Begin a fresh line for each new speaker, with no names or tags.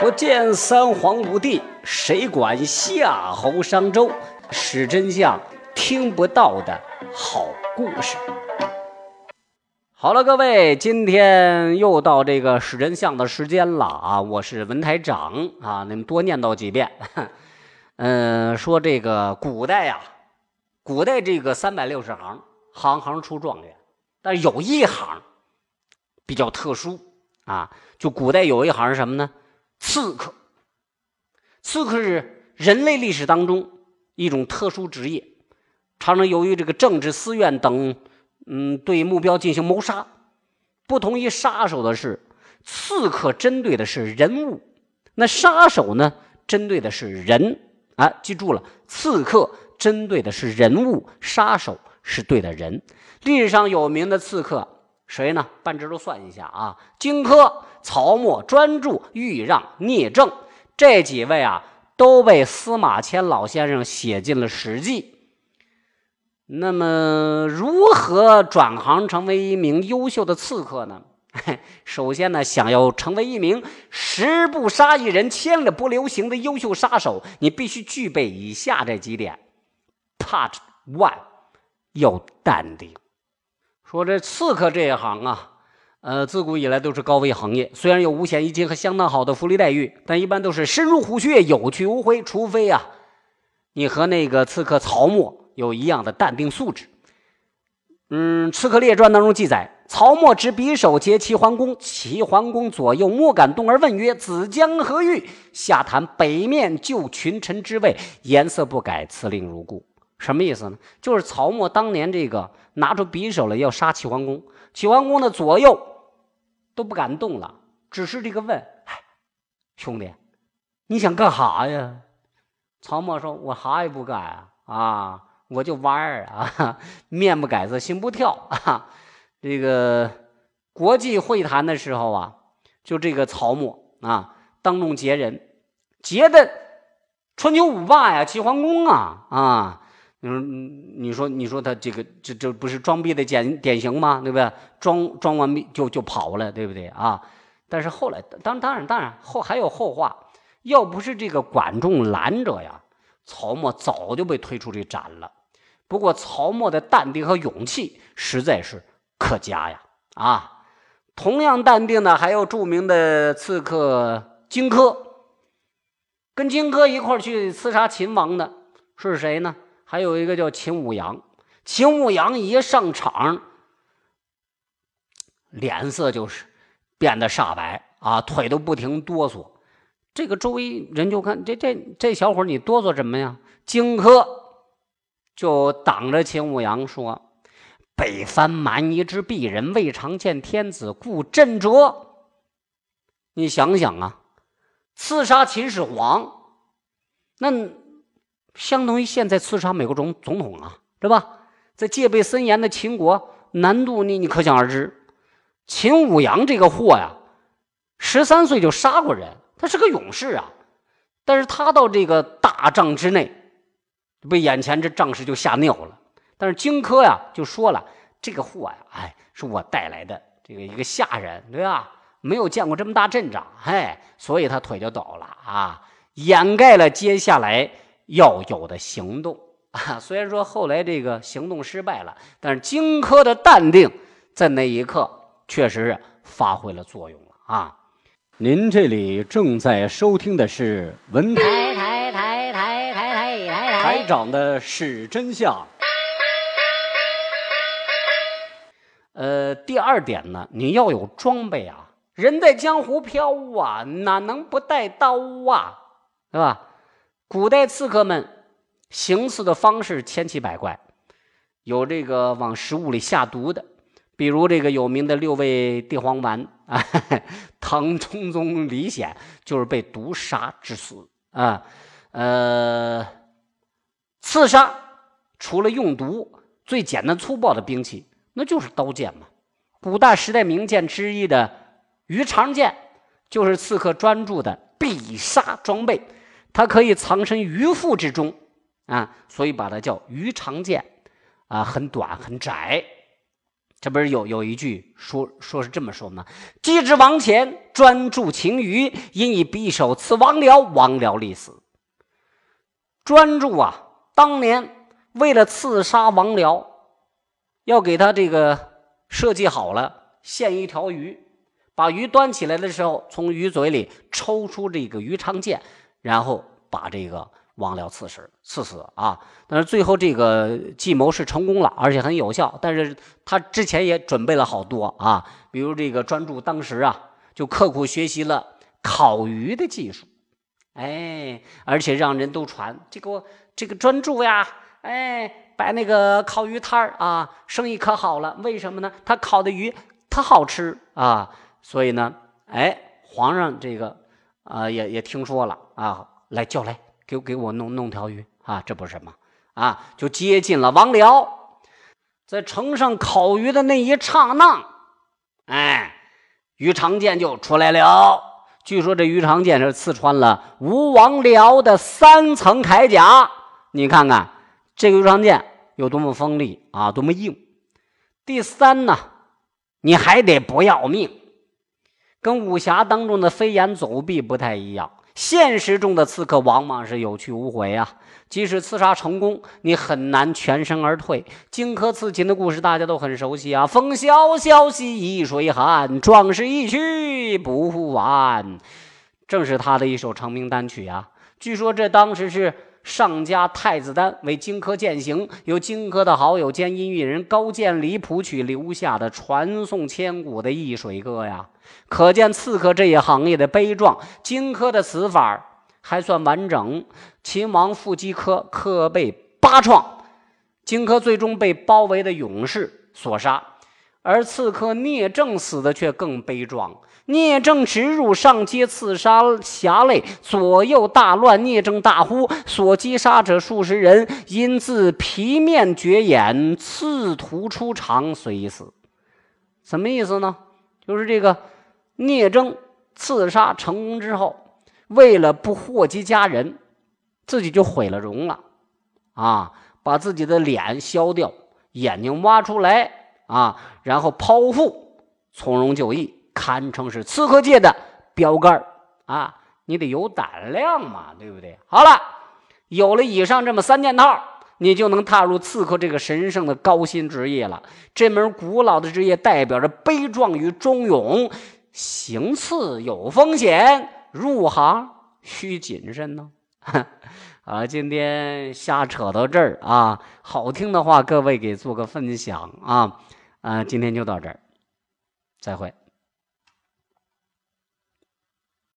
不见三皇五帝，谁管夏侯商周？史真相听不到的好故事。好了，各位，今天又到这个史真相的时间了啊！我是文台长啊，你们多念叨几遍。嗯，说这个古代呀，古代这个三百六十行，行行出状元，但有一行比较特殊啊，就古代有一行什么呢？刺客，刺客是人类历史当中一种特殊职业，常常由于这个政治私怨等，嗯，对目标进行谋杀。不同于杀手的是，刺客针对的是人物，那杀手呢，针对的是人啊。记住了，刺客针对的是人物，杀手是对的人。历史上有名的刺客谁呢？半直都算一下啊，荆轲。曹沫、专注、豫让、聂政这几位啊，都被司马迁老先生写进了《史记》。那么，如何转行成为一名优秀的刺客呢？首先呢，想要成为一名十不杀一人、千里不留行的优秀杀手，你必须具备以下这几点：Part One，要淡定。说这刺客这一行啊。呃，自古以来都是高危行业，虽然有五险一金和相当好的福利待遇，但一般都是深入虎穴，有去无回。除非啊，你和那个刺客曹沫有一样的淡定素质。嗯，《刺客列传》当中记载，曹沫执匕首劫齐桓公，齐桓公左右莫敢动，而问曰：“子将何欲？”下谈北面就群臣之位，颜色不改，辞令如故。什么意思呢？就是曹沫当年这个拿出匕首来要杀齐桓公，齐桓公的左右。都不敢动了，只是这个问：“兄弟，你想干哈呀？”曹沫说：“我啥也不干啊，我就玩儿啊，面不改色心不跳啊。”这个国际会谈的时候啊，就这个曹沫啊，当众劫人，劫的春秋五霸呀，齐桓公啊啊。你说，你说，你说他这个，这这不是装逼的典典型吗？对不对？装装完逼就就跑了，对不对啊？但是后来，当当然当然后还有后话，要不是这个管仲拦着呀，曹沫早就被推出去斩了。不过曹沫的淡定和勇气实在是可嘉呀！啊，同样淡定的还有著名的刺客荆轲，跟荆轲一块去刺杀秦王的是谁呢？还有一个叫秦舞阳，秦舞阳一上场，脸色就是变得煞白啊，腿都不停哆嗦。这个周围人就看这这这小伙你哆嗦什么呀？荆轲就挡着秦舞阳说：“北藩蛮夷之鄙人，未尝见天子，故震折。”你想想啊，刺杀秦始皇，那。相当于现在刺杀美国总总统啊，对吧？在戒备森严的秦国，难度你你可想而知。秦舞阳这个货呀，十三岁就杀过人，他是个勇士啊。但是他到这个大帐之内，被眼前这仗势就吓尿了。但是荆轲呀就说了，这个货呀，哎，是我带来的这个一个下人，对吧？没有见过这么大阵仗，哎，所以他腿就抖了啊，掩盖了接下来。要有的行动 啊，虽然说后来这个行动失败了，但是荆轲的淡定在那一刻确实是发挥了作用了啊。您这里正在收听的是文台台台台台台台台长的是真相。呃，第二点呢，你要有装备啊，人在江湖飘啊，哪能不带刀啊，对吧？古代刺客们行刺的方式千奇百怪，有这个往食物里下毒的，比如这个有名的六味地黄丸啊，唐中宗李显就是被毒杀致死啊。呃，刺杀除了用毒，最简单粗暴的兵器那就是刀剑嘛。古代时代名剑之一的鱼肠剑，就是刺客专注的必杀装备。它可以藏身鱼腹之中，啊，所以把它叫鱼肠剑，啊，很短很窄。这不是有有一句说说是这么说吗？继之王前专注情鱼，因以匕首刺王僚，王僚立死。专注啊，当年为了刺杀王僚，要给他这个设计好了，献一条鱼，把鱼端起来的时候，从鱼嘴里抽出这个鱼肠剑，然后把这个。王僚刺死，刺死啊！但是最后这个计谋是成功了，而且很有效。但是他之前也准备了好多啊，比如这个专注当时啊，就刻苦学习了烤鱼的技术，哎，而且让人都传这个这个专注呀，哎，摆那个烤鱼摊啊，生意可好了。为什么呢？他烤的鱼特好吃啊，所以呢，哎，皇上这个啊也也听说了啊，来叫来。给给我弄弄条鱼啊！这不是什么啊？就接近了王僚，在城上烤鱼的那一刹那，哎，鱼肠剑就出来了。据说这鱼肠剑是刺穿了吴王僚的三层铠甲。你看看这个鱼肠剑有多么锋利啊，多么硬。第三呢，你还得不要命，跟武侠当中的飞檐走壁不太一样。现实中的刺客往往是有去无回啊！即使刺杀成功，你很难全身而退。荆轲刺秦的故事大家都很熟悉啊，“风萧萧兮易水寒，壮士一去不复返”，正是他的一首成名单曲啊。据说这当时是上家太子丹为荆轲践行，由荆轲的好友兼音乐人高渐离谱曲留下的传颂千古的易水歌呀。可见刺客这一行业的悲壮。荆轲的死法还算完整，秦王负荆轲，轲被八创，荆轲最终被包围的勇士所杀，而刺客聂政死的却更悲壮。聂政直入上街刺杀侠类，左右大乱。聂政大呼，所击杀者数十人，因自皮面绝眼，刺图出肠，遂死。什么意思呢？就是这个。聂政刺杀成功之后，为了不祸及家人，自己就毁了容了，啊，把自己的脸削掉，眼睛挖出来，啊，然后剖腹，从容就义，堪称是刺客界的标杆啊！你得有胆量嘛，对不对？好了，有了以上这么三件套，你就能踏入刺客这个神圣的高薪职业了。这门古老的职业代表着悲壮与忠勇。行刺有风险，入行需谨慎呢。啊，今天瞎扯到这儿啊，好听的话，各位给做个分享啊。啊，今天就到这儿，再会。